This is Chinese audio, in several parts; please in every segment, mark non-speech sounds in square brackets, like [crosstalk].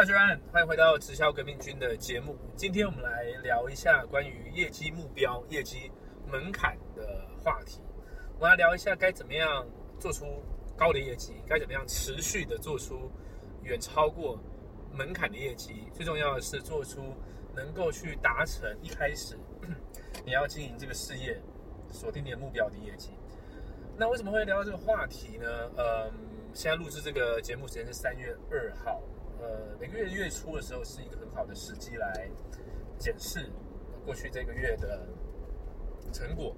大家好，欢迎回到直销革命军的节目。今天我们来聊一下关于业绩目标、业绩门槛的话题。我们来聊一下该怎么样做出高的业绩，该怎么样持续的做出远超过门槛的业绩。最重要的是做出能够去达成一开始你要经营这个事业锁定你的目标的业绩。那为什么会聊到这个话题呢？嗯，现在录制这个节目时间是三月二号。呃，每个月月初的时候是一个很好的时机来检视过去这个月的成果，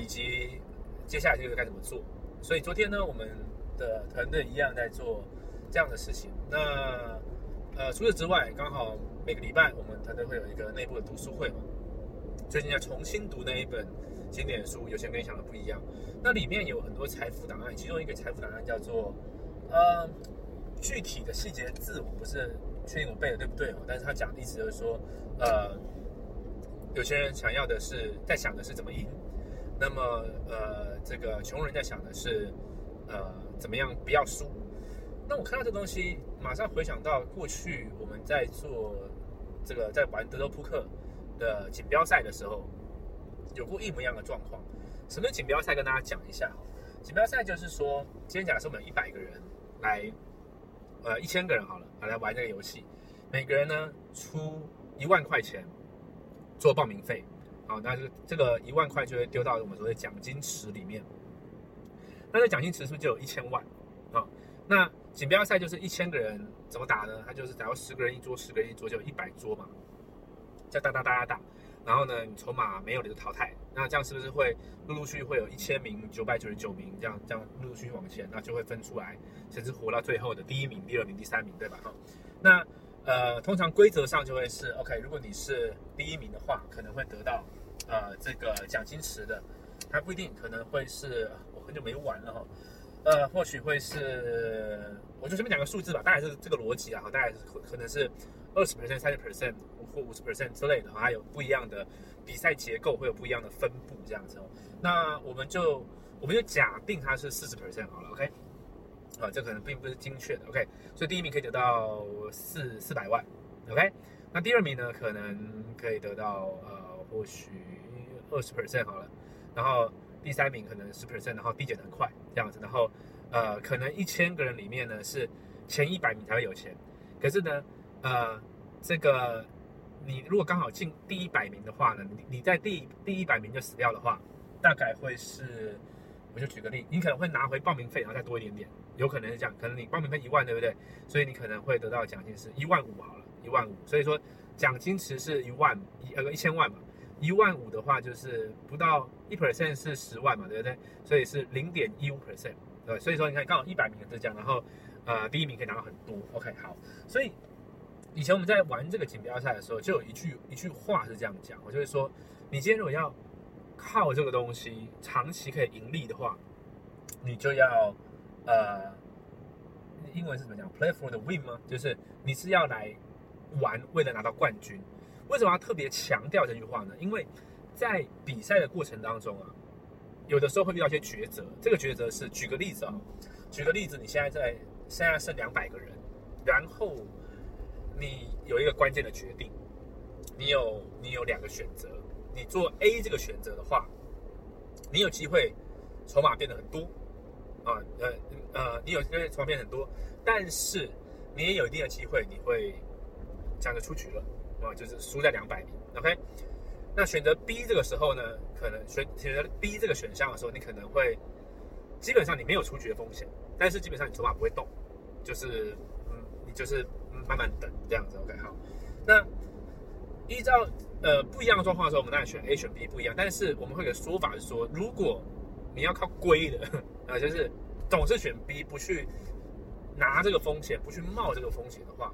以及接下来这个月该怎么做。所以昨天呢，我们的团队一样在做这样的事情。那呃，除此之外，刚好每个礼拜我们团队会有一个内部的读书会嘛。最近在重新读那一本经典书，有些跟你想的不一样。那里面有很多财富档案，其中一个财富档案叫做呃。具体的细节字我不是确定我背的对不对哦，但是他讲的意思就是说，呃，有些人想要的是在想的是怎么赢，那么呃，这个穷人在想的是呃怎么样不要输。那我看到这东西，马上回想到过去我们在做这个在玩德州扑克的锦标赛的时候，有过一模一样的状况。什么锦标赛？跟大家讲一下锦标赛就是说，今天假设我们一百个人来。呃，一千个人好了，来玩这个游戏，每个人呢出一万块钱做报名费，好，那就这个一万块就会丢到我们所谓奖金池里面。那这奖金池是不是就有一千万？啊，那锦标赛就是一千个人怎么打呢？他就是假如十个人一桌，十个人一桌就一百桌嘛，叫打打打打打。然后呢，你筹码没有你就淘汰，那这样是不是会陆陆续续会有一千名、九百九十九名这样这样陆陆续续往前，那就会分出来，甚至活到最后的第一名、第二名、第三名，对吧？哈，那呃，通常规则上就会是 OK，如果你是第一名的话，可能会得到呃这个奖金池的，还不一定，可能会是我很久没玩了哈，呃，或许会是我就随便讲个数字吧，大概是这个逻辑啊，大概是可可能是。二十 percent、三十 percent 或五十 percent 之类的，还有不一样的比赛结构，会有不一样的分布这样子哦。那我们就我们就假定它是四十 percent 好了，OK？啊，这可能并不是精确的，OK？所以第一名可以得到四四百万，OK？那第二名呢，可能可以得到呃，或许二十 percent 好了，然后第三名可能十 percent，然后递减很快这样子，然后呃，可能一千个人里面呢是前一百名才会有钱，可是呢。呃，这个你如果刚好进第一百名的话呢，你你在第第一百名就死掉的话，大概会是，我就举个例，你可能会拿回报名费，然后再多一点点，有可能是这样，可能你报名费一万，对不对？所以你可能会得到奖金是一万五好了，一万五。所以说奖金池是一万一呃一千万嘛，一万五的话就是不到一 percent 是十万嘛，对不对？所以是零点一五 percent，对。所以说你看刚好一百名是这样，然后呃第一名可以拿到很多，OK 好，所以。以前我们在玩这个锦标赛的时候，就有一句一句话是这样讲，我就会说，你今天如果要靠这个东西长期可以盈利的话，你就要呃，英文是怎么讲？Play for the win 吗？就是你是要来玩，为了拿到冠军。为什么要特别强调这句话呢？因为在比赛的过程当中啊，有的时候会遇到一些抉择。这个抉择是，举个例子啊，举个例子，你现在在现在剩两百个人，然后。你有一个关键的决定，你有你有两个选择，你做 A 这个选择的话，你有机会筹码变得很多，啊呃呃，你有机会筹码变很多，但是你也有一定的机会你会这样就出局了，啊就是输在两百名，OK？那选择 B 这个时候呢，可能选选择 B 这个选项的时候，你可能会基本上你没有出局的风险，但是基本上你筹码不会动，就是嗯你就是。慢慢等这样子，OK 好。那依照呃不一样的状况的时候，我们当然选 A 选 B 不一样。但是我们会有个说法是说，如果你要靠龟的 [laughs] 啊，就是总是选 B 不去拿这个风险，不去冒这个风险的话，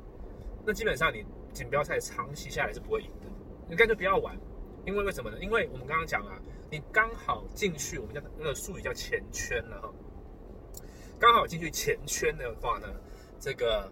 那基本上你锦标赛长期下来是不会赢的。你干脆不要玩，因为为什么呢？因为我们刚刚讲啊，你刚好进去，我们叫那个术语叫前圈了哈。刚好进去前圈的话呢，这个。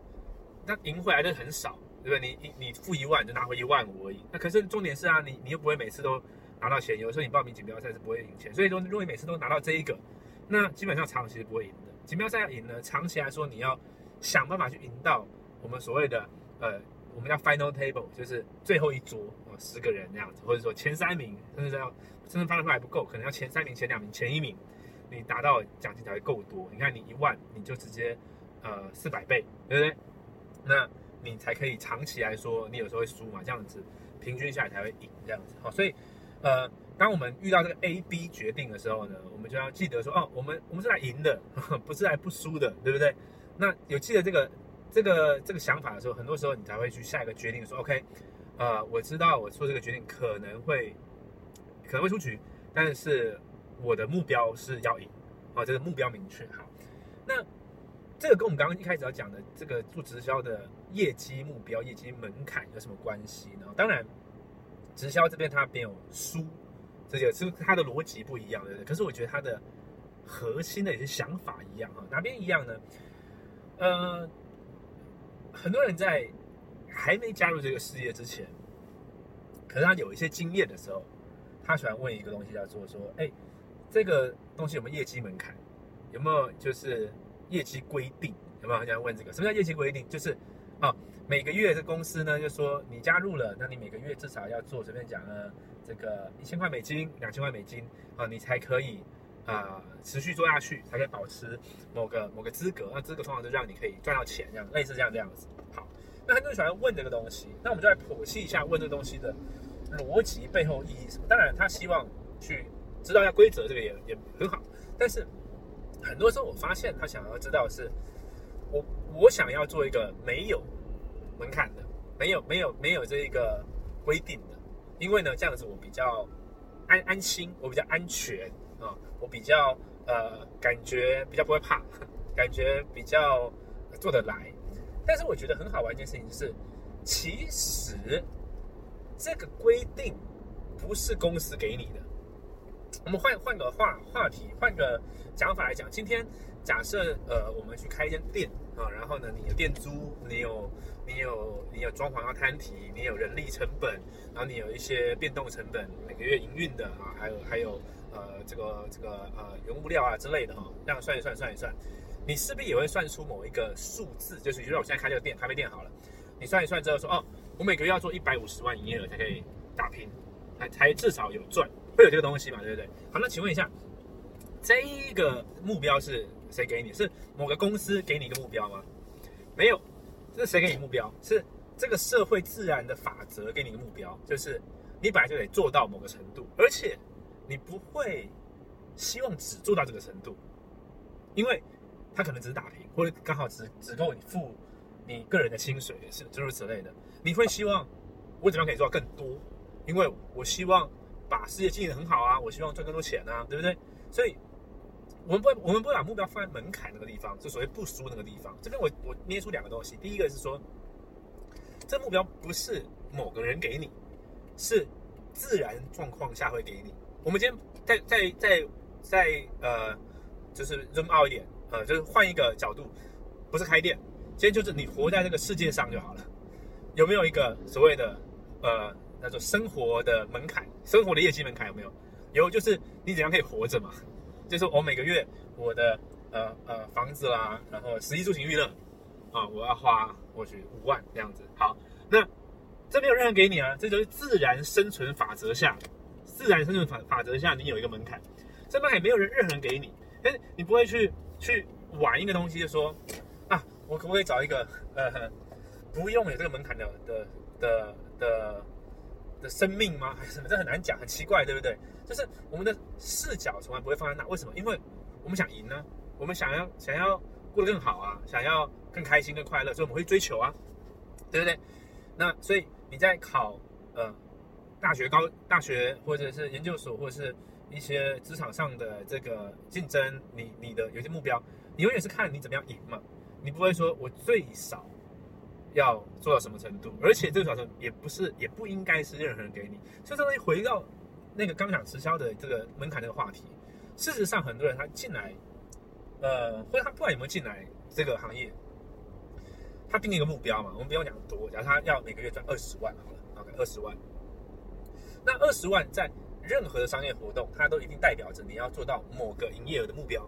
那赢回来的很少，对不对？你你付一万就拿回一万五而已。那可是重点是啊，你你又不会每次都拿到钱。有时候你报名锦标赛是不会赢钱，所以说如果你每次都拿到这一个，那基本上长期是不会赢的。锦标赛要赢呢，长期来说你要想办法去赢到我们所谓的呃，我们叫 final table，就是最后一桌哦，十个人那样子，或者说前三名，甚至要甚至发出来不够，可能要前三名、前两名、前一名，你达到奖金才会够多。你看你一万，你就直接呃四百倍，对不对？那你才可以长期来说，你有时候会输嘛，这样子平均下来才会赢这样子。好，所以呃，当我们遇到这个 A、B 决定的时候呢，我们就要记得说，哦，我们我们是来赢的，[laughs] 不是来不输的，对不对？那有记得这个这个这个想法的时候，很多时候你才会去下一个决定，说 OK，呃，我知道我做这个决定可能会可能会出局，但是我的目标是要赢，啊，这个目标明确。好，那这个跟我们刚刚一开始要讲的这个做直销的业绩目标、业绩门槛有什么关系呢？当然，直销这边它没有输，这个是它的逻辑不一样，对不对？可是我觉得它的核心的一些想法一样啊，哪边一样呢？呃，很多人在还没加入这个事业之前，可是他有一些经验的时候，他喜欢问一个东西，叫做说：“哎，这个东西有没有业绩门槛？有没有就是业绩规定？有没有很想问这个？什么叫业绩规定？就是啊，每个月这公司呢，就说你加入了，那你每个月至少要做，随便讲呢，这个一千块美金、两千块美金啊，你才可以。”啊，持续做下去才可以保持某个某个资格，那资格通常就让你可以赚到钱，这样类似这样这样子。好，那很多人喜欢问这个东西，那我们就来剖析一下问这个东西的逻辑背后意义什么。当然，他希望去知道一下规则，这个也也很好。但是很多时候我发现他想要知道是，我我想要做一个没有门槛的，没有没有没有这一个规定的，因为呢这样子我比较安安心，我比较安全。啊，我比较呃，感觉比较不会怕，感觉比较做得来。但是我觉得很好玩一件事情就是，其实这个规定不是公司给你的。我们换换个话话题，换个讲法来讲，今天假设呃，我们去开一间店啊，然后呢，你有店租，你有你有你有装潢要摊提，你有人力成本，然后你有一些变动成本，每个月营运的啊，还有还有。呃，这个这个呃，原物料啊之类的哈，这样算一算算一算，你势必也会算出某一个数字，就是比如说我现在开这个店，咖啡店好了，你算一算之后说，哦，我每个月要做一百五十万营业额才可以打拼，才才至少有赚，会有这个东西嘛，对不对？好，那请问一下，这个目标是谁给你？是某个公司给你一个目标吗？没有，这是谁给你目标？是这个社会自然的法则给你一个目标，就是你本来就得做到某个程度，而且。你不会希望只做到这个程度，因为他可能只是打平，或者刚好只只够你付你个人的薪水，是诸如此类的。你会希望我怎么样可以做到更多？因为我希望把事业经营的很好啊，我希望赚更多钱啊，对不对？所以，我们不会我们不会把目标放在门槛那个地方，就所谓不输那个地方。这边我我捏出两个东西，第一个是说，这目标不是某个人给你，是自然状况下会给你。我们今天在在在在呃，就是 zoom out 一点，呃，就是换一个角度，不是开店，今天就是你活在这个世界上就好了。有没有一个所谓的呃，叫做生活的门槛，生活的业绩门槛有没有？有，就是你怎样可以活着嘛？[laughs] 就是我每个月我的呃呃房子啦，然后食衣住行娱乐啊，我要花或许五万这样子。好，那这没有任何给你啊，这就是自然生存法则下。自然生存法法则下，你有一个门槛，这门槛没有人任何人给你，但是你不会去去玩一个东西，就说啊，我可不可以找一个呃，不用有这个门槛的的的的的生命吗？还是什么？这很难讲，很奇怪，对不对？就是我们的视角从来不会放在那，为什么？因为我们想赢呢，我们想要想要过得更好啊，想要更开心、更快乐，所以我们会追求啊，对不对？那所以你在考呃。大学高大学或者是研究所或者是一些职场上的这个竞争，你你的有些目标，你永远是看你怎么样赢嘛，你不会说我最少要做到什么程度，而且这个小程也不是也不应该是任何人给你，就相当于回到那个刚讲直销的这个门槛这个话题，事实上很多人他进来，呃，或者他不管有没有进来这个行业，他定一个目标嘛，我们不用讲多，假如他要每个月赚二十万好了，OK，二十万。那二十万在任何的商业活动，它都一定代表着你要做到某个营业额的目标，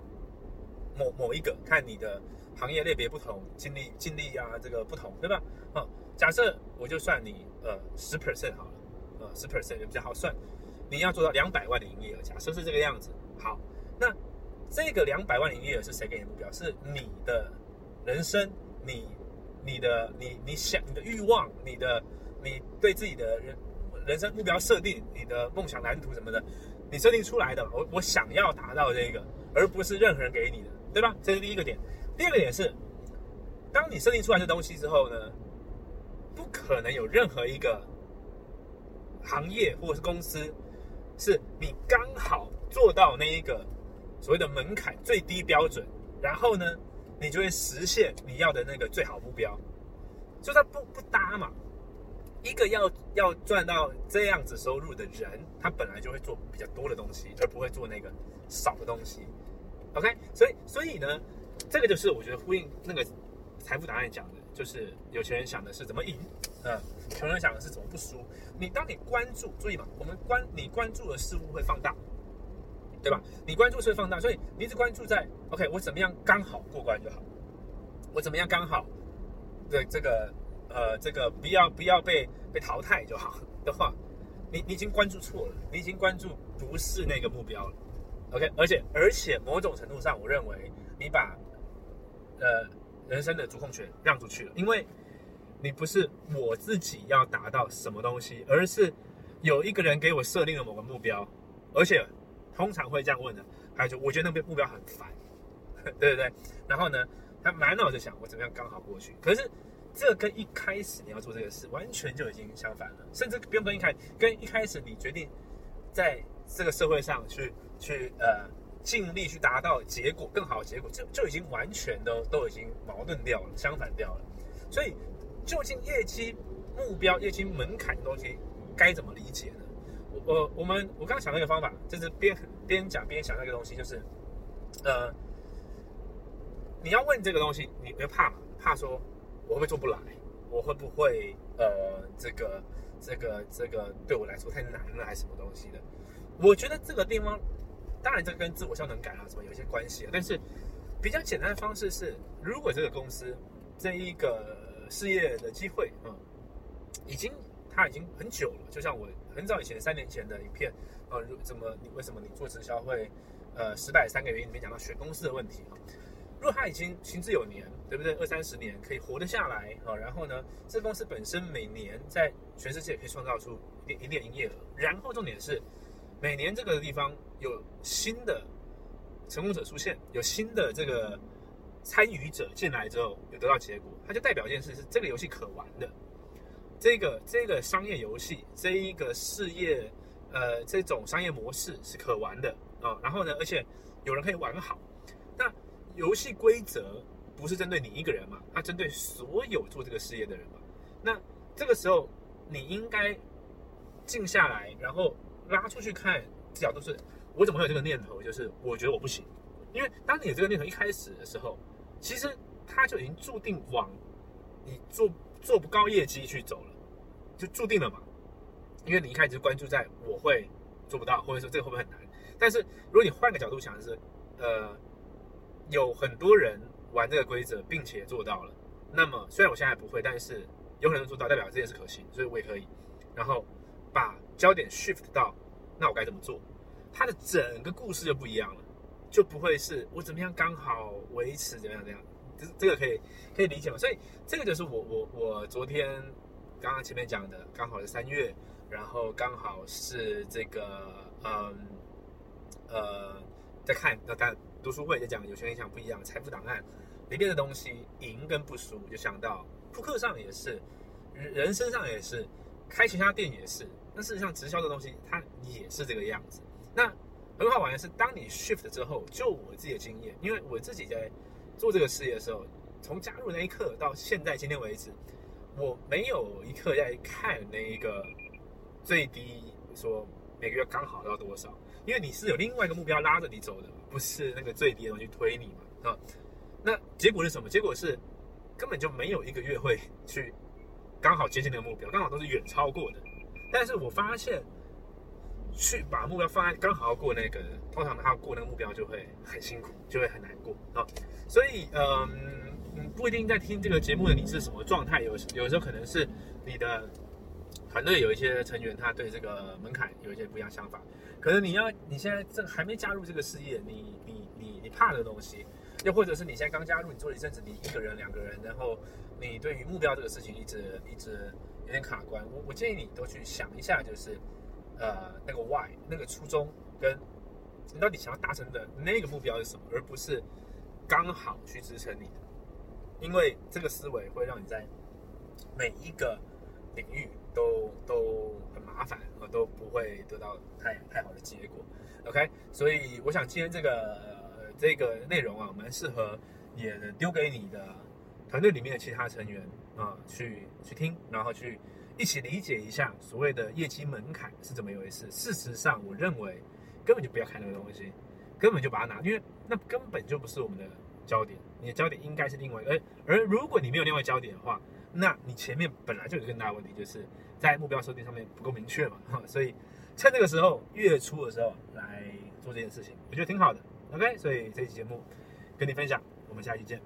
某某一个，看你的行业类别不同，经历经历啊，这个不同，对吧？啊，假设我就算你呃十 percent 好了，呃十 percent 比较好算，你要做到两百万的营业额，假设是这个样子。好，那这个两百万的营业额是谁给你目标？是你的人生，你你的你你想你的欲望，你的你对自己的人人生目标设定，你的梦想蓝图什么的，你设定出来的。我我想要达到这个，而不是任何人给你的，对吧？这是第一个点。第二个点是，当你设定出来这东西之后呢？不可能有任何一个行业或者是公司，是你刚好做到那一个所谓的门槛最低标准，然后呢，你就会实现你要的那个最好目标，就它不不搭嘛。一个要要赚到这样子收入的人，他本来就会做比较多的东西，而不会做那个少的东西。OK，所以所以呢，这个就是我觉得呼应那个财富答案讲的。就是有钱人想的是怎么赢，嗯，穷人想的是怎么不输。你当你关注，注意嘛，我们关你关注的事物会放大，对吧？你关注是会放大，所以你只关注在 OK，我怎么样刚好过关就好，我怎么样刚好的这个呃这个不要不要被被淘汰就好的话，你你已经关注错了，你已经关注不是那个目标了。OK，而且而且某种程度上，我认为你把呃。人生的主控权让出去了，因为你不是我自己要达到什么东西，而是有一个人给我设定了某个目标，而且通常会这样问的，还有就我觉得那个目标很烦，[laughs] 对不对？然后呢，他满脑子想我怎么样刚好过去，可是这跟一开始你要做这个事完全就已经相反了，甚至不用跟一开跟一开始你决定在这个社会上去去呃。尽力去达到结果更好的结果，就就已经完全都都已经矛盾掉了，相反掉了。所以，究竟业绩目标、业绩门槛的东西该怎么理解呢？我我我们我刚刚想到一个方法，就是边边讲边想那个东西，就是呃，你要问这个东西，你不要怕嘛，怕说我会做不来，我会不会呃这个这个这个对我来说太难了，还是什么东西的？我觉得这个地方。当然，这跟自我效能感啊什么有一些关系，但是比较简单的方式是，如果这个公司这一个事业的机会啊，已经它已经很久了，就像我很早以前三年前的影片啊，怎么你为什么你做直销会呃失败三个原因里面讲到选公司的问题啊，如果它已经行之有年，对不对？二三十年可以活得下来啊，然后呢，这公司本身每年在全世界可以创造出一点一点营业额，然后重点是。每年这个地方有新的成功者出现，有新的这个参与者进来之后，有得到结果，它就代表一件事是这个游戏可玩的，这个这个商业游戏，这一个事业，呃，这种商业模式是可玩的啊。然后呢，而且有人可以玩好。那游戏规则不是针对你一个人嘛？它针对所有做这个事业的人嘛？那这个时候你应该静下来，然后。拉出去看，角度是，我怎么会有这个念头？就是我觉得我不行，因为当你有这个念头一开始的时候，其实他就已经注定往你做做不高业绩去走了，就注定了嘛。因为你一开始关注在我会做不到，或者说这个会不会很难？但是如果你换个角度想的是，呃，有很多人玩这个规则并且做到了，那么虽然我现在不会，但是有可能做到，代表这件事可行，所以我也可以。然后把焦点 shift 到。那我该怎么做？他的整个故事就不一样了，就不会是我怎么样刚好维持怎么样怎样，这这个可以可以理解吗？所以这个就是我我我昨天刚刚前面讲的，刚好是三月，然后刚好是这个嗯呃在看那大家读书会在讲有些人想不一样财富档案里面的东西赢跟不输，就想到扑克上也是，人身上也是，开其他店也是。那事实上，直销的东西它也是这个样子。那很好玩的是，当你 shift 之后，就我自己的经验，因为我自己在做这个事业的时候，从加入那一刻到现在今天为止，我没有一刻在看那一个最低说每个月刚好要多少，因为你是有另外一个目标拉着你走的，不是那个最低的东西推你嘛啊？那结果是什么？结果是根本就没有一个月会去刚好接近那个目标，刚好都是远超过的。但是我发现，去把目标放在刚好要过那个，通常他要过那个目标就会很辛苦，就会很难过啊。所以，嗯，嗯，不一定在听这个节目的你是什么状态，有有时候可能是你的团队有一些成员他对这个门槛有一些不一样想法，可能你要你现在正还没加入这个事业，你你你你怕的东西，又或者是你现在刚加入，你做了一阵子，你一个人两个人，然后你对于目标这个事情一直一直有点卡关，我我建议你都去想一下，就是呃那个 why 那个初衷跟你到底想要达成的那个目标是什么，而不是刚好去支撑你的。因为这个思维会让你在每一个领域都都很麻烦，呃，都不会得到太太好的结果。OK，所以我想今天这个这个内容啊，蛮适合也丢给你的团队里面的其他成员啊，去去听，然后去一起理解一下所谓的业绩门槛是怎么一回事。事实上，我认为根本就不要看那个东西，根本就把它拿，因为那根本就不是我们的。焦点，你的焦点应该是另外，而而如果你没有另外焦点的话，那你前面本来就有更大的问题，就是在目标设定上面不够明确嘛，所以趁这个时候月初的时候来做这件事情，我觉得挺好的。OK，所以这期节目跟你分享，我们下期见。